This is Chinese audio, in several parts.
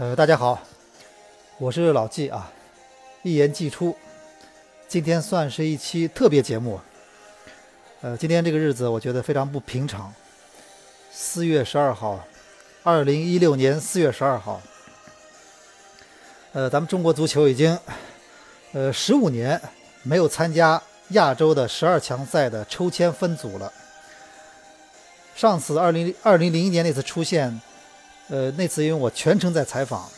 呃，大家好，我是老纪啊，一言既出，今天算是一期特别节目。呃，今天这个日子我觉得非常不平常。四月十二号，二零一六年四月十二号，呃，咱们中国足球已经呃十五年没有参加亚洲的十二强赛的抽签分组了。上次二零二零零一年那次出现。呃，那次因为我全程在采访，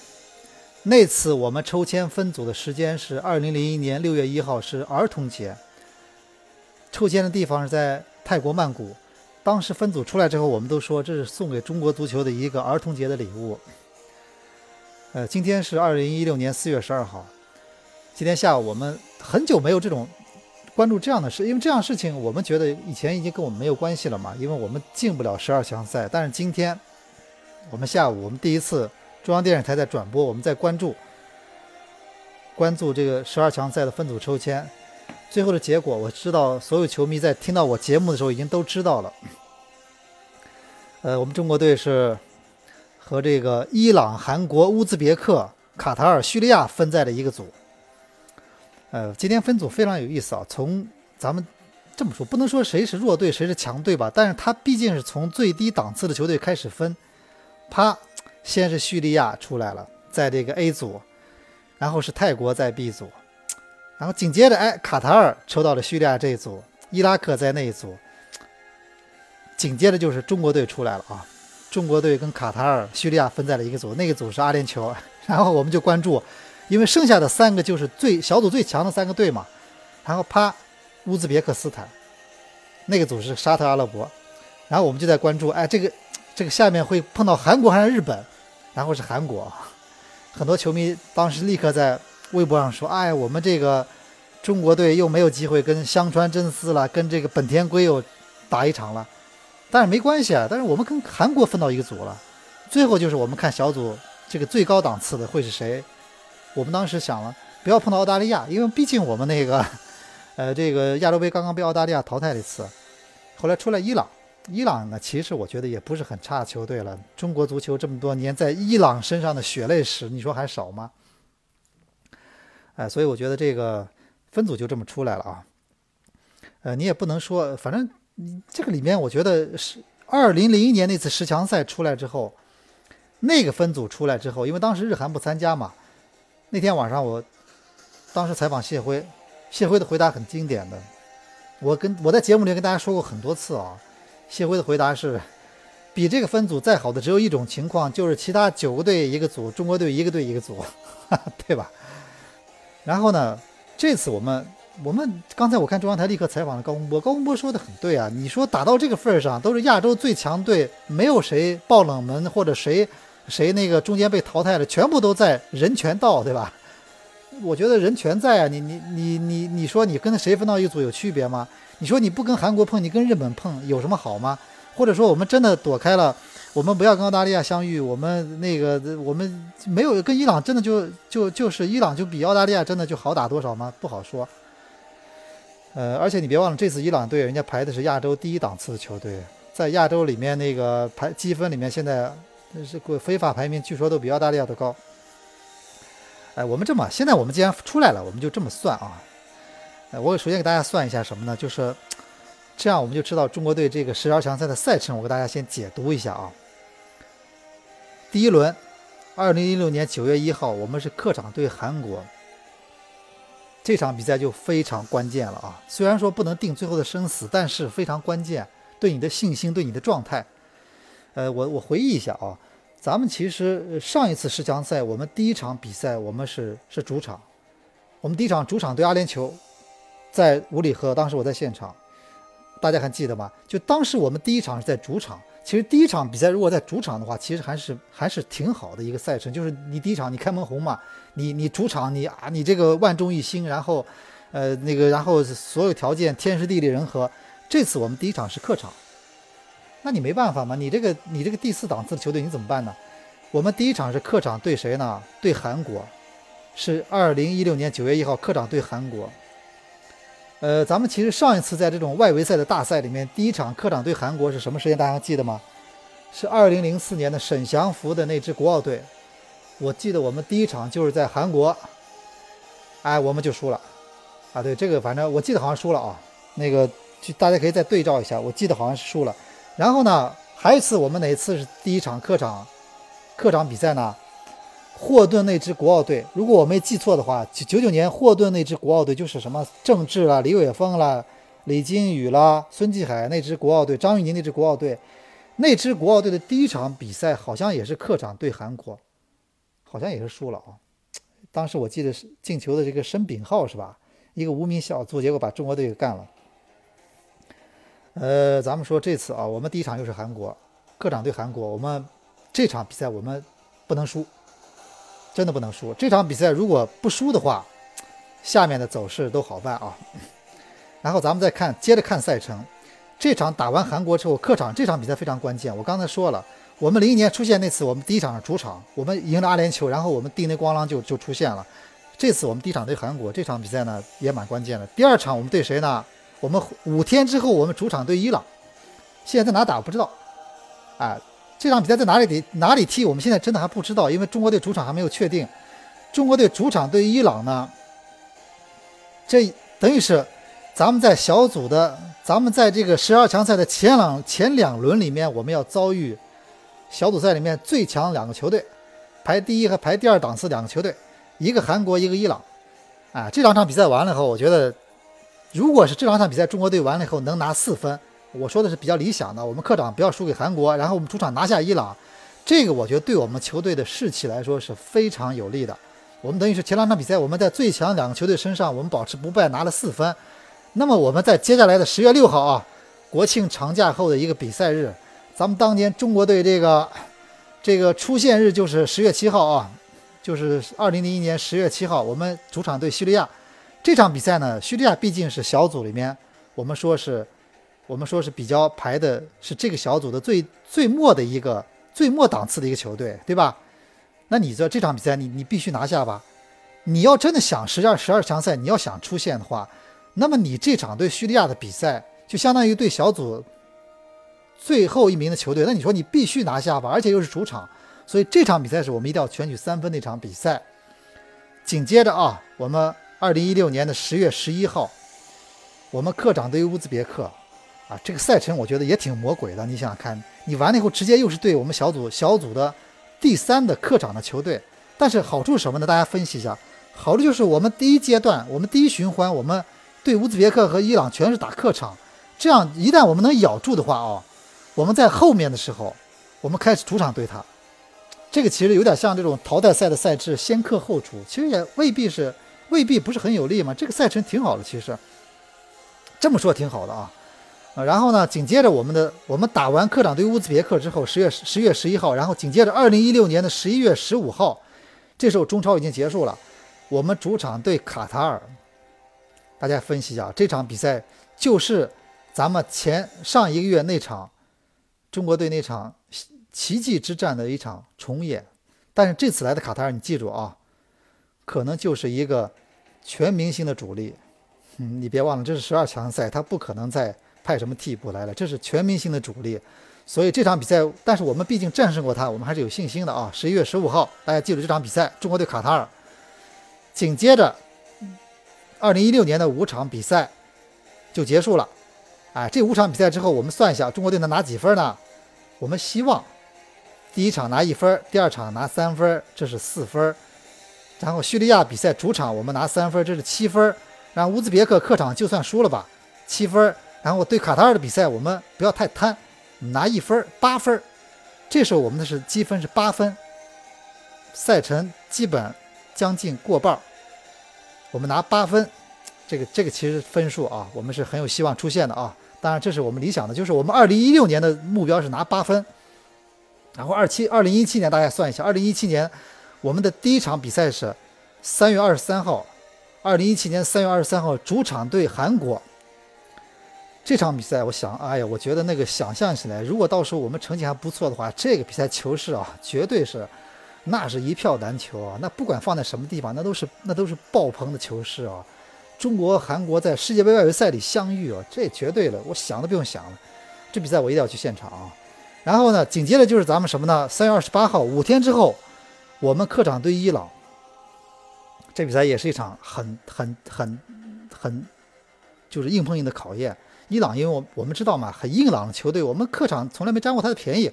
那次我们抽签分组的时间是二零零一年六月一号，是儿童节。抽签的地方是在泰国曼谷。当时分组出来之后，我们都说这是送给中国足球的一个儿童节的礼物。呃，今天是二零一六年四月十二号，今天下午我们很久没有这种关注这样的事，因为这样事情我们觉得以前已经跟我们没有关系了嘛，因为我们进不了十二强赛，但是今天。我们下午，我们第一次中央电视台在转播，我们在关注关注这个十二强赛的分组抽签，最后的结果，我知道所有球迷在听到我节目的时候已经都知道了。呃，我们中国队是和这个伊朗、韩国、乌兹别克、卡塔尔、叙利亚分在了一个组。呃，今天分组非常有意思啊，从咱们这么说，不能说谁是弱队谁是强队吧，但是他毕竟是从最低档次的球队开始分。啪，先是叙利亚出来了，在这个 A 组，然后是泰国在 B 组，然后紧接着，哎，卡塔尔抽到了叙利亚这一组，伊拉克在那一组，紧接着就是中国队出来了啊，中国队跟卡塔尔、叙利亚分在了一个组，那个组是阿联酋，然后我们就关注，因为剩下的三个就是最小组最强的三个队嘛，然后啪，乌兹别克斯坦，那个组是沙特阿拉伯，然后我们就在关注，哎，这个。这个下面会碰到韩国还是日本，然后是韩国，很多球迷当时立刻在微博上说：“哎，我们这个中国队又没有机会跟香川真司了，跟这个本田圭佑打一场了。”但是没关系啊，但是我们跟韩国分到一个组了。最后就是我们看小组这个最高档次的会是谁？我们当时想了，不要碰到澳大利亚，因为毕竟我们那个，呃，这个亚洲杯刚刚被澳大利亚淘汰了一次，后来出来伊朗。伊朗呢，其实我觉得也不是很差的球队了。中国足球这么多年在伊朗身上的血泪史，你说还少吗？哎，所以我觉得这个分组就这么出来了啊。呃，你也不能说，反正这个里面，我觉得是二零零一年那次十强赛出来之后，那个分组出来之后，因为当时日韩不参加嘛。那天晚上我当时采访谢辉，谢辉的回答很经典的，我跟我在节目里跟大家说过很多次啊。谢辉的回答是：比这个分组再好的只有一种情况，就是其他九个队一个组，中国队一个队一个组，对吧？然后呢，这次我们我们刚才我看中央台立刻采访了高洪波，高洪波说的很对啊，你说打到这个份儿上，都是亚洲最强队，没有谁爆冷门或者谁谁那个中间被淘汰了，全部都在人权道，对吧？我觉得人全在啊，你你你你你说你跟谁分到一组有区别吗？你说你不跟韩国碰，你跟日本碰有什么好吗？或者说我们真的躲开了，我们不要跟澳大利亚相遇，我们那个我们没有跟伊朗真的就就就是伊朗就比澳大利亚真的就好打多少吗？不好说。呃，而且你别忘了，这次伊朗队人家排的是亚洲第一档次的球队，在亚洲里面那个排积分里面，现在是非法排名，据说都比澳大利亚都高。哎，我们这么，现在我们既然出来了，我们就这么算啊。我首先给大家算一下什么呢？就是这样，我们就知道中国队这个十二强赛的赛程。我给大家先解读一下啊。第一轮，二零一六年九月一号，我们是客场对韩国，这场比赛就非常关键了啊。虽然说不能定最后的生死，但是非常关键，对你的信心，对你的状态。呃，我我回忆一下啊，咱们其实上一次十强赛，我们第一场比赛我们是是主场，我们第一场主场对阿联酋。在五里河，当时我在现场，大家还记得吗？就当时我们第一场是在主场，其实第一场比赛如果在主场的话，其实还是还是挺好的一个赛程。就是你第一场你开门红嘛，你你主场你啊你这个万众一心，然后，呃那个然后所有条件天时地利人和。这次我们第一场是客场，那你没办法嘛，你这个你这个第四档次的球队你怎么办呢？我们第一场是客场对谁呢？对韩国，是二零一六年九月一号客场对韩国。呃，咱们其实上一次在这种外围赛的大赛里面，第一场客场对韩国是什么时间？大家还记得吗？是二零零四年的沈祥福的那支国奥队。我记得我们第一场就是在韩国，哎，我们就输了，啊，对，这个反正我记得好像输了啊，那个就大家可以再对照一下，我记得好像是输了。然后呢，还有一次我们哪一次是第一场客场客场比赛呢？霍顿那支国奥队，如果我没记错的话，九九九年霍顿那支国奥队就是什么郑智啦、李玮峰啦、李金羽啦、孙继海那支国奥队，张玉宁那支国奥队，那支国奥队的第一场比赛好像也是客场对韩国，好像也是输了啊。当时我记得是进球的这个申炳浩是吧？一个无名小卒，结果把中国队给干了。呃，咱们说这次啊，我们第一场又是韩国客场对韩国，我们这场比赛我们不能输。真的不能输这场比赛，如果不输的话，下面的走势都好办啊。然后咱们再看，接着看赛程。这场打完韩国之后，客场这场比赛非常关键。我刚才说了，我们零一年出现那次，我们第一场是主场，我们赢了阿联酋，然后我们地内咣啷就就出现了。这次我们第一场对韩国，这场比赛呢也蛮关键的。第二场我们对谁呢？我们五天之后我们主场对伊朗，现在在哪打不知道，啊。这场比赛在哪里踢？哪里踢？我们现在真的还不知道，因为中国队主场还没有确定。中国队主场对伊朗呢？这等于是咱们在小组的，咱们在这个十二强赛的前两前两轮里面，我们要遭遇小组赛里面最强两个球队，排第一和排第二档次两个球队，一个韩国，一个伊朗。啊，这两场比赛完了以后，我觉得，如果是这两场比赛中国队完了以后能拿四分。我说的是比较理想的，我们客场不要输给韩国，然后我们主场拿下伊朗，这个我觉得对我们球队的士气来说是非常有利的。我们等于是前两场比赛我们在最强两个球队身上，我们保持不败，拿了四分。那么我们在接下来的十月六号啊，国庆长假后的一个比赛日，咱们当年中国队这个这个出现日就是十月七号啊，就是二零零一年十月七号，我们主场对叙利亚。这场比赛呢，叙利亚毕竟是小组里面，我们说是。我们说是比较排的是这个小组的最最末的一个最末档次的一个球队，对吧？那你这这场比赛你你必须拿下吧？你要真的想十二十二强赛，你要想出线的话，那么你这场对叙利亚的比赛就相当于对小组最后一名的球队，那你说你必须拿下吧？而且又是主场，所以这场比赛是我们一定要全取三分那场比赛。紧接着啊，我们二零一六年的十月十一号，我们客场对乌兹别克。啊，这个赛程我觉得也挺魔鬼的。你想想看，你完了以后直接又是对我们小组小组的第三的客场的球队，但是好处是什么呢？大家分析一下，好处就是我们第一阶段，我们第一循环，我们对乌兹别克和伊朗全是打客场，这样一旦我们能咬住的话哦，我们在后面的时候，我们开始主场对他，这个其实有点像这种淘汰赛的赛制，先客后主，其实也未必是未必不是很有利嘛。这个赛程挺好的，其实这么说挺好的啊。然后呢？紧接着我们的我们打完客场对乌兹别克之后，十月十月十一号，然后紧接着二零一六年的十一月十五号，这时候中超已经结束了，我们主场对卡塔尔。大家分析一下，这场比赛就是咱们前上一个月那场中国队那场奇迹之战的一场重演。但是这次来的卡塔尔，你记住啊，可能就是一个全明星的主力。嗯，你别忘了，这是十二强赛，他不可能再。派什么替补来了？这是全明星的主力，所以这场比赛，但是我们毕竟战胜过他，我们还是有信心的啊！十一月十五号，大家记住这场比赛，中国队卡塔尔。紧接着，二零一六年的五场比赛就结束了。哎，这五场比赛之后，我们算一下，中国队能拿几分呢？我们希望第一场拿一分，第二场拿三分，这是四分。然后叙利亚比赛主场我们拿三分，这是七分。然后乌兹别克客场就算输了吧，七分。然后对卡塔尔的比赛，我们不要太贪，拿一分八分这时候我们的是积分是八分，赛程基本将近过半我们拿八分，这个这个其实分数啊，我们是很有希望出现的啊。当然这是我们理想的，就是我们二零一六年的目标是拿八分。然后二七二零一七年大家算一下，二零一七年我们的第一场比赛是三月二十三号，二零一七年三月二十三号主场对韩国。这场比赛，我想，哎呀，我觉得那个想象起来，如果到时候我们成绩还不错的话，这个比赛球市啊，绝对是，那是一票难求啊！那不管放在什么地方，那都是那都是爆棚的球市啊！中国、韩国在世界杯外围赛里相遇啊，这绝对了，我想都不用想了，这比赛我一定要去现场啊！然后呢，紧接着就是咱们什么呢？三月二十八号，五天之后，我们客场对伊朗，这比赛也是一场很很很很就是硬碰硬的考验。伊朗，因为我我们知道嘛，很硬朗的球队，我们客场从来没占过他的便宜。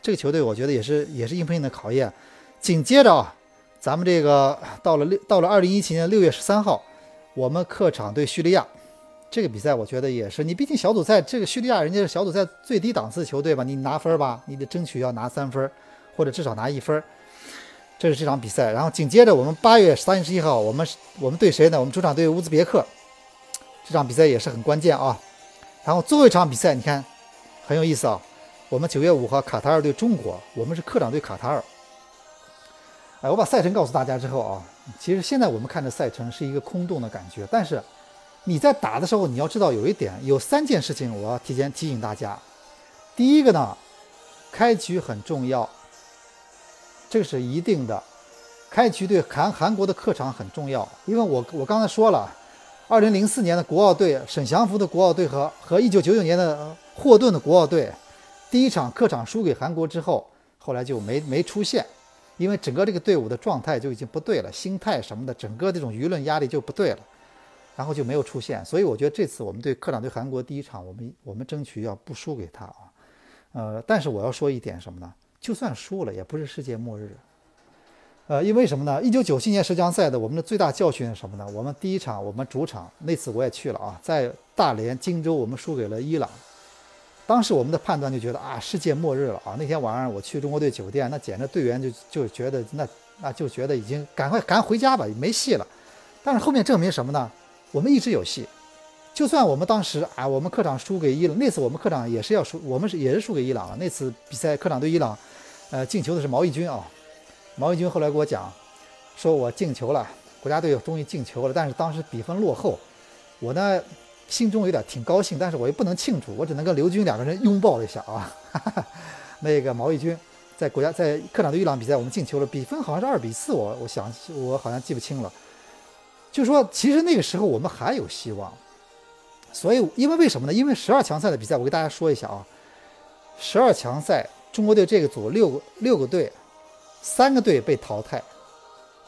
这个球队我觉得也是也是硬碰硬的考验。紧接着啊，咱们这个到了六到了二零一七年六月十三号，我们客场对叙利亚，这个比赛我觉得也是，你毕竟小组赛这个叙利亚人家是小组赛最低档次球队吧，你拿分吧，你得争取要拿三分，或者至少拿一分。这是这场比赛。然后紧接着我们八月三十一号，我们我们对谁呢？我们主场对乌兹别克，这场比赛也是很关键啊。然后最后一场比赛，你看很有意思啊。我们九月五号卡塔尔对中国，我们是客场对卡塔尔。哎，我把赛程告诉大家之后啊，其实现在我们看的赛程是一个空洞的感觉。但是你在打的时候，你要知道有一点，有三件事情我要提前提醒大家。第一个呢，开局很重要，这是一定的。开局对韩韩国的客场很重要，因为我我刚才说了。二零零四年的国奥队，沈祥福的国奥队和和一九九九年的霍顿的国奥队，第一场客场输给韩国之后，后来就没没出现，因为整个这个队伍的状态就已经不对了，心态什么的，整个这种舆论压力就不对了，然后就没有出现。所以我觉得这次我们对客场对韩国第一场，我们我们争取要不输给他啊，呃，但是我要说一点什么呢？就算输了，也不是世界末日。呃，因为什么呢？一九九七年十强赛的我们的最大教训是什么呢？我们第一场我们主场那次我也去了啊，在大连荆州我们输给了伊朗，当时我们的判断就觉得啊，世界末日了啊！那天晚上我去中国队酒店，那简直队员就就觉得那那就觉得已经赶快赶回家吧，没戏了。但是后面证明什么呢？我们一直有戏。就算我们当时啊，我们客场输给伊朗，那次我们客场也是要输，我们是也是输给伊朗了。那次比赛客场对伊朗，呃，进球的是毛义军啊。毛义军后来给我讲，说我进球了，国家队终于进球了。但是当时比分落后，我呢心中有点挺高兴，但是我又不能庆祝，我只能跟刘军两个人拥抱了一下啊。哈 哈那个毛义军在国家在客场对伊朗比赛，我们进球了，比分好像是二比四，我我想我好像记不清了。就说其实那个时候我们还有希望，所以因为为什么呢？因为十二强赛的比赛，我给大家说一下啊，十二强赛中国队这个组六个六个队。三个队被淘汰，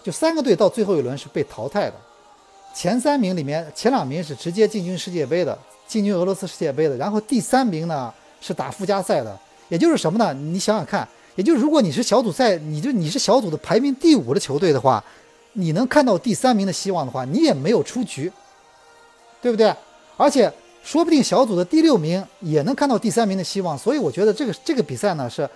就三个队到最后一轮是被淘汰的。前三名里面，前两名是直接进军世界杯的，进军俄罗斯世界杯的。然后第三名呢是打附加赛的，也就是什么呢？你想想看，也就是如果你是小组赛，你就你是小组的排名第五的球队的话，你能看到第三名的希望的话，你也没有出局，对不对？而且说不定小组的第六名也能看到第三名的希望。所以我觉得这个这个比赛呢是。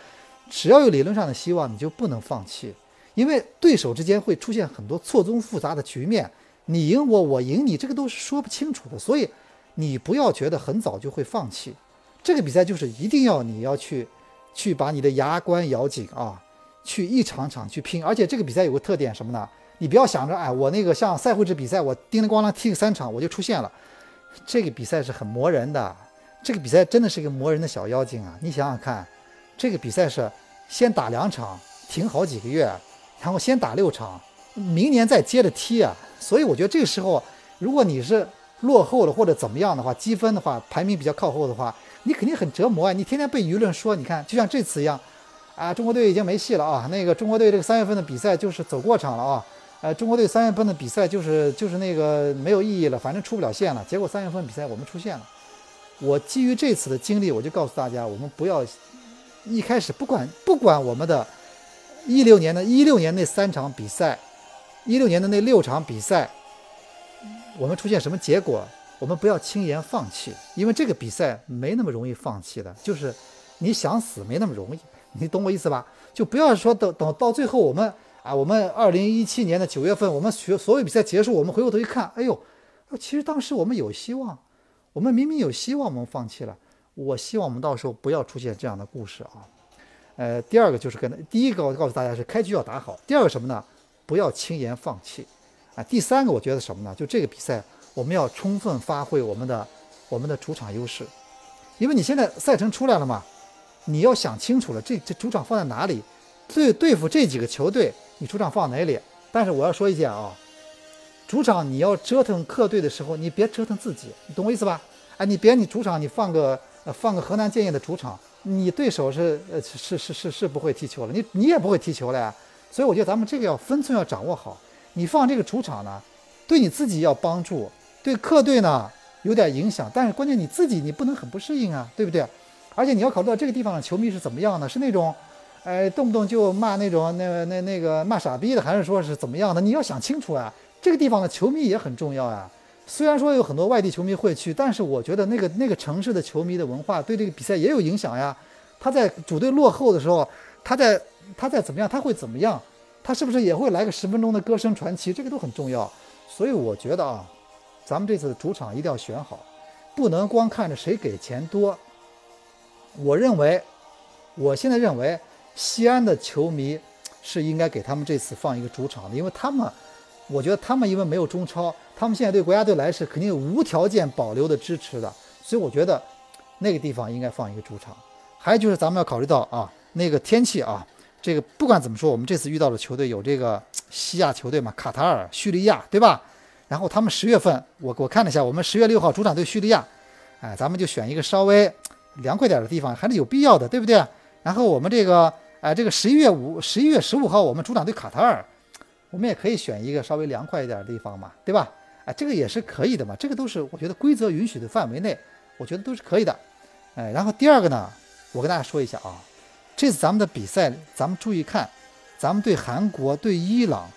只要有理论上的希望，你就不能放弃，因为对手之间会出现很多错综复杂的局面，你赢我，我赢你，这个都是说不清楚的。所以你不要觉得很早就会放弃，这个比赛就是一定要你要去，去把你的牙关咬紧啊，去一场场去拼。而且这个比赛有个特点什么呢？你不要想着哎，我那个像赛会制比赛，我叮铃咣啷踢个三场我就出现了，这个比赛是很磨人的，这个比赛真的是一个磨人的小妖精啊！你想想看。这个比赛是先打两场，停好几个月，然后先打六场，明年再接着踢啊。所以我觉得这个时候，如果你是落后了或者怎么样的话，积分的话排名比较靠后的话，你肯定很折磨啊。你天天被舆论说，你看就像这次一样，啊，中国队已经没戏了啊。那个中国队这个三月份的比赛就是走过场了啊。呃，中国队三月份的比赛就是就是那个没有意义了，反正出不了线了。结果三月份比赛我们出现了。我基于这次的经历，我就告诉大家，我们不要。一开始不管不管我们的，一六年的一六年那三场比赛，一六年的那六场比赛，我们出现什么结果，我们不要轻言放弃，因为这个比赛没那么容易放弃的，就是你想死没那么容易，你懂我意思吧？就不要说等等到最后我们啊，我们二零一七年的九月份，我们学所有比赛结束，我们回过头一看，哎呦，其实当时我们有希望，我们明明有希望，我们放弃了。我希望我们到时候不要出现这样的故事啊，呃，第二个就是跟第一个我告诉大家是开局要打好，第二个什么呢？不要轻言放弃啊。第三个我觉得什么呢？就这个比赛我们要充分发挥我们的我们的主场优势，因为你现在赛程出来了嘛，你要想清楚了，这这主场放在哪里？对对付这几个球队，你主场放哪里？但是我要说一件啊，主场你要折腾客队的时候，你别折腾自己，你懂我意思吧？哎，你别你主场你放个。呃，放个河南建业的主场，你对手是呃是是是是不会踢球了，你你也不会踢球了呀，所以我觉得咱们这个要分寸要掌握好。你放这个主场呢，对你自己要帮助，对客队呢有点影响，但是关键你自己你不能很不适应啊，对不对？而且你要考虑到这个地方的球迷是怎么样的，是那种，哎，动不动就骂那种那那那个骂傻逼的，还是说是怎么样的？你要想清楚啊。这个地方的球迷也很重要啊。虽然说有很多外地球迷会去，但是我觉得那个那个城市的球迷的文化对这个比赛也有影响呀。他在主队落后的时候，他在他在怎么样？他会怎么样？他是不是也会来个十分钟的歌声传奇？这个都很重要。所以我觉得啊，咱们这次主场一定要选好，不能光看着谁给钱多。我认为，我现在认为西安的球迷是应该给他们这次放一个主场的，因为他们。我觉得他们因为没有中超，他们现在对国家队来是肯定无条件保留的支持的，所以我觉得那个地方应该放一个主场。还有就是咱们要考虑到啊，那个天气啊，这个不管怎么说，我们这次遇到的球队有这个西亚球队嘛，卡塔尔、叙利亚，对吧？然后他们十月份，我我看了一下，我们十月六号主场对叙利亚，哎，咱们就选一个稍微凉快点的地方，还是有必要的，对不对？然后我们这个，哎，这个十一月五、十一月十五号，我们主场对卡塔尔。我们也可以选一个稍微凉快一点的地方嘛，对吧？哎，这个也是可以的嘛，这个都是我觉得规则允许的范围内，我觉得都是可以的。哎，然后第二个呢，我跟大家说一下啊，这次咱们的比赛，咱们注意看，咱们对韩国、对伊朗、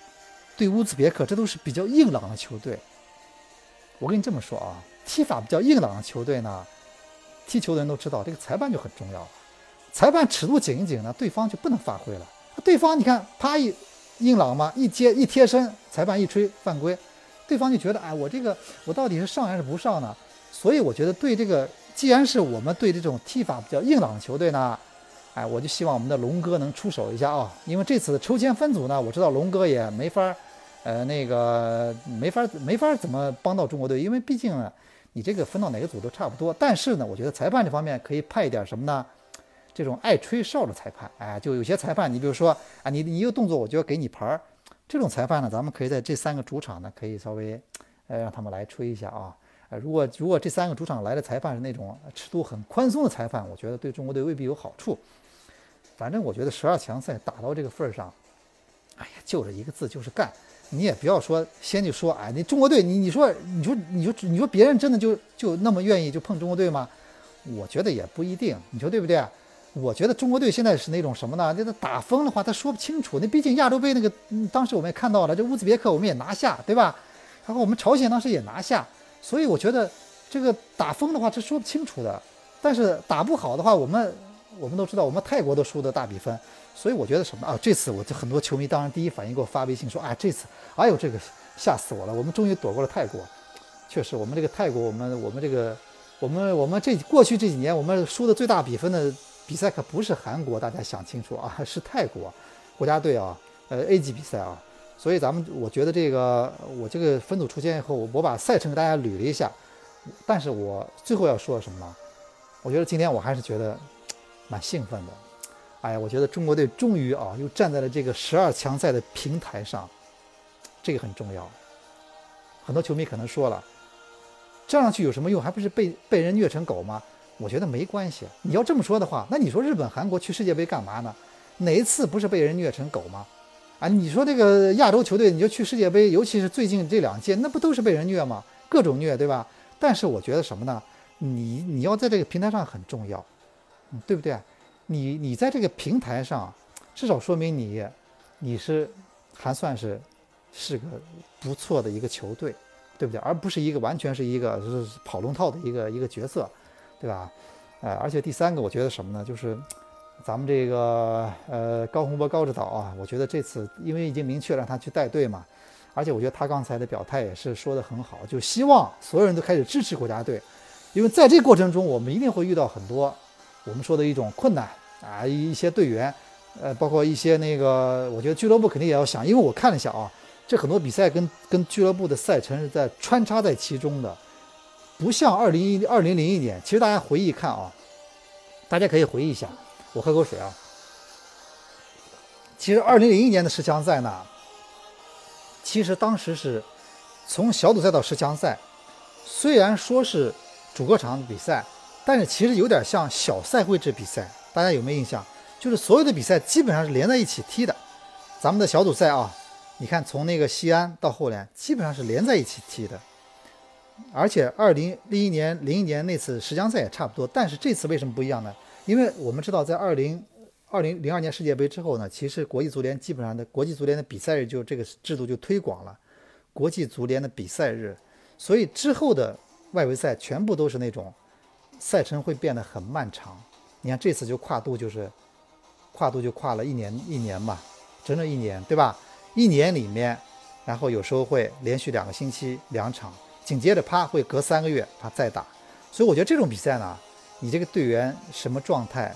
对乌兹别克，这都是比较硬朗的球队。我跟你这么说啊，踢法比较硬朗的球队呢，踢球的人都知道，这个裁判就很重要。裁判尺度紧一紧呢，对方就不能发挥了。对方你看，啪一。硬朗嘛，一接一贴身，裁判一吹犯规，对方就觉得，哎，我这个我到底是上还是不上呢？所以我觉得对这个，既然是我们对这种踢法比较硬朗的球队呢，哎，我就希望我们的龙哥能出手一下啊，因为这次的抽签分组呢，我知道龙哥也没法，呃，那个没法没法怎么帮到中国队，因为毕竟呢，你这个分到哪个组都差不多。但是呢，我觉得裁判这方面可以派一点什么呢？这种爱吹哨的裁判，哎，就有些裁判，你比如说啊，你你一个动作我就要给你牌儿，这种裁判呢，咱们可以在这三个主场呢，可以稍微，呃，让他们来吹一下啊。呃，如果如果这三个主场来的裁判是那种尺度很宽松的裁判，我觉得对中国队未必有好处。反正我觉得十二强赛打到这个份儿上，哎呀，就这一个字就是干。你也不要说先去说，哎，你中国队，你你说你说你说你说别人真的就就那么愿意就碰中国队吗？我觉得也不一定，你说对不对？我觉得中国队现在是那种什么呢？就是打疯的话，他说不清楚。那毕竟亚洲杯那个，当时我们也看到了，这乌兹别克我们也拿下，对吧？然后我们朝鲜当时也拿下，所以我觉得这个打疯的话是说不清楚的。但是打不好的话，我们我们都知道，我们泰国都输的大比分。所以我觉得什么啊？这次我就很多球迷当然第一反应给我发微信说，哎，这次，哎呦这个吓死我了！我们终于躲过了泰国。确实，我们这个泰国，我们我们这个我们我们这过去这几年我们输的最大比分的。比赛可不是韩国，大家想清楚啊，是泰国国家队啊，呃 A 级比赛啊，所以咱们我觉得这个我这个分组出现以后，我把赛程给大家捋了一下，但是我最后要说什么呢？我觉得今天我还是觉得 蛮兴奋的，哎呀，我觉得中国队终于啊又站在了这个十二强赛的平台上，这个很重要。很多球迷可能说了，站上去有什么用？还不是被被人虐成狗吗？我觉得没关系。你要这么说的话，那你说日本、韩国去世界杯干嘛呢？哪一次不是被人虐成狗吗？啊，你说这个亚洲球队，你就去世界杯，尤其是最近这两届，那不都是被人虐吗？各种虐，对吧？但是我觉得什么呢？你你要在这个平台上很重要，嗯，对不对？你你在这个平台上，至少说明你你是还算是是个不错的一个球队，对不对？而不是一个完全是一个是跑龙套的一个一个角色。对吧？呃，而且第三个，我觉得什么呢？就是咱们这个呃高洪波高指导啊，我觉得这次因为已经明确让他去带队嘛，而且我觉得他刚才的表态也是说的很好，就希望所有人都开始支持国家队，因为在这过程中，我们一定会遇到很多我们说的一种困难啊，一些队员，呃，包括一些那个，我觉得俱乐部肯定也要想，因为我看了一下啊，这很多比赛跟跟俱乐部的赛程是在穿插在其中的。不像二零一二零零一年，其实大家回忆看啊，大家可以回忆一下。我喝口水啊。其实二零零一年的十强赛呢，其实当时是从小组赛到十强赛，虽然说是主客场比赛，但是其实有点像小赛会制比赛。大家有没有印象？就是所有的比赛基本上是连在一起踢的，咱们的小组赛啊，你看从那个西安到后来，基本上是连在一起踢的。而且二零零一年、零一年那次十强赛也差不多，但是这次为什么不一样呢？因为我们知道，在二零二零零二年世界杯之后呢，其实国际足联基本上的国际足联的比赛日就这个制度就推广了，国际足联的比赛日，所以之后的外围赛全部都是那种赛程会变得很漫长。你看这次就跨度就是跨度就跨了一年一年嘛，整整一年，对吧？一年里面，然后有时候会连续两个星期两场。紧接着，啪，会隔三个月，他再打。所以我觉得这种比赛呢，你这个队员什么状态，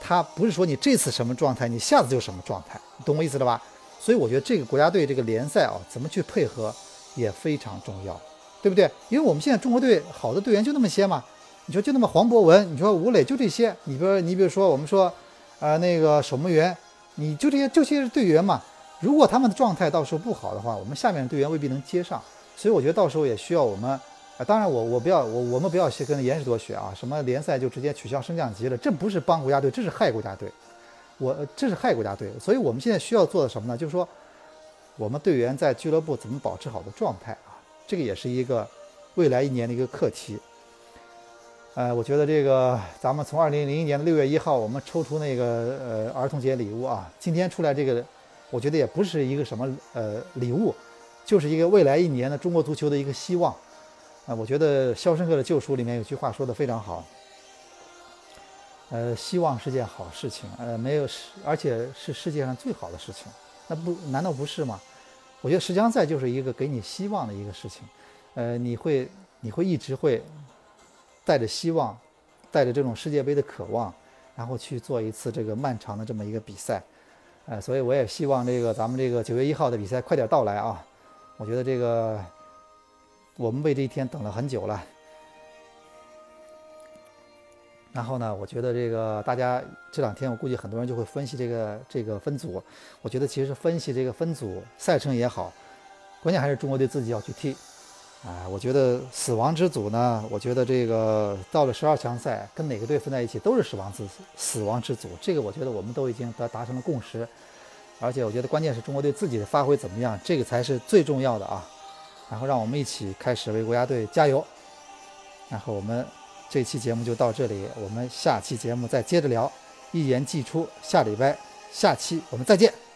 他不是说你这次什么状态，你下次就什么状态，懂我意思了吧？所以我觉得这个国家队这个联赛啊，怎么去配合也非常重要，对不对？因为我们现在中国队好的队员就那么些嘛，你说就那么黄博文，你说吴磊就这些，你比如你比如说我们说，呃，那个守门员，你就这些就这些队员嘛，如果他们的状态到时候不好的话，我们下面的队员未必能接上。所以我觉得到时候也需要我们，啊，当然我我不要我我们不要去跟严实多学啊，什么联赛就直接取消升降级了，这不是帮国家队，这是害国家队，我这是害国家队。所以我们现在需要做的什么呢？就是说，我们队员在俱乐部怎么保持好的状态啊？这个也是一个未来一年的一个课题。呃，我觉得这个咱们从二零零一年的六月一号，我们抽出那个呃儿童节礼物啊，今天出来这个，我觉得也不是一个什么呃礼物。就是一个未来一年的中国足球的一个希望，啊，我觉得《肖申克的救赎》里面有句话说的非常好，呃，希望是件好事情，呃，没有世，而且是世界上最好的事情，那不难道不是吗？我觉得十强赛就是一个给你希望的一个事情，呃，你会你会一直会带着希望，带着这种世界杯的渴望，然后去做一次这个漫长的这么一个比赛，呃，所以我也希望这个咱们这个九月一号的比赛快点到来啊。我觉得这个，我们为这一天等了很久了。然后呢，我觉得这个大家这两天，我估计很多人就会分析这个这个分组。我觉得其实分析这个分组赛程也好，关键还是中国队自己要去踢。啊，我觉得死亡之组呢，我觉得这个到了十二强赛，跟哪个队分在一起都是死亡之死亡之组。这个我觉得我们都已经达达成了共识。而且我觉得关键是中国队自己的发挥怎么样，这个才是最重要的啊！然后让我们一起开始为国家队加油。然后我们这期节目就到这里，我们下期节目再接着聊。一言既出，下礼拜下期我们再见。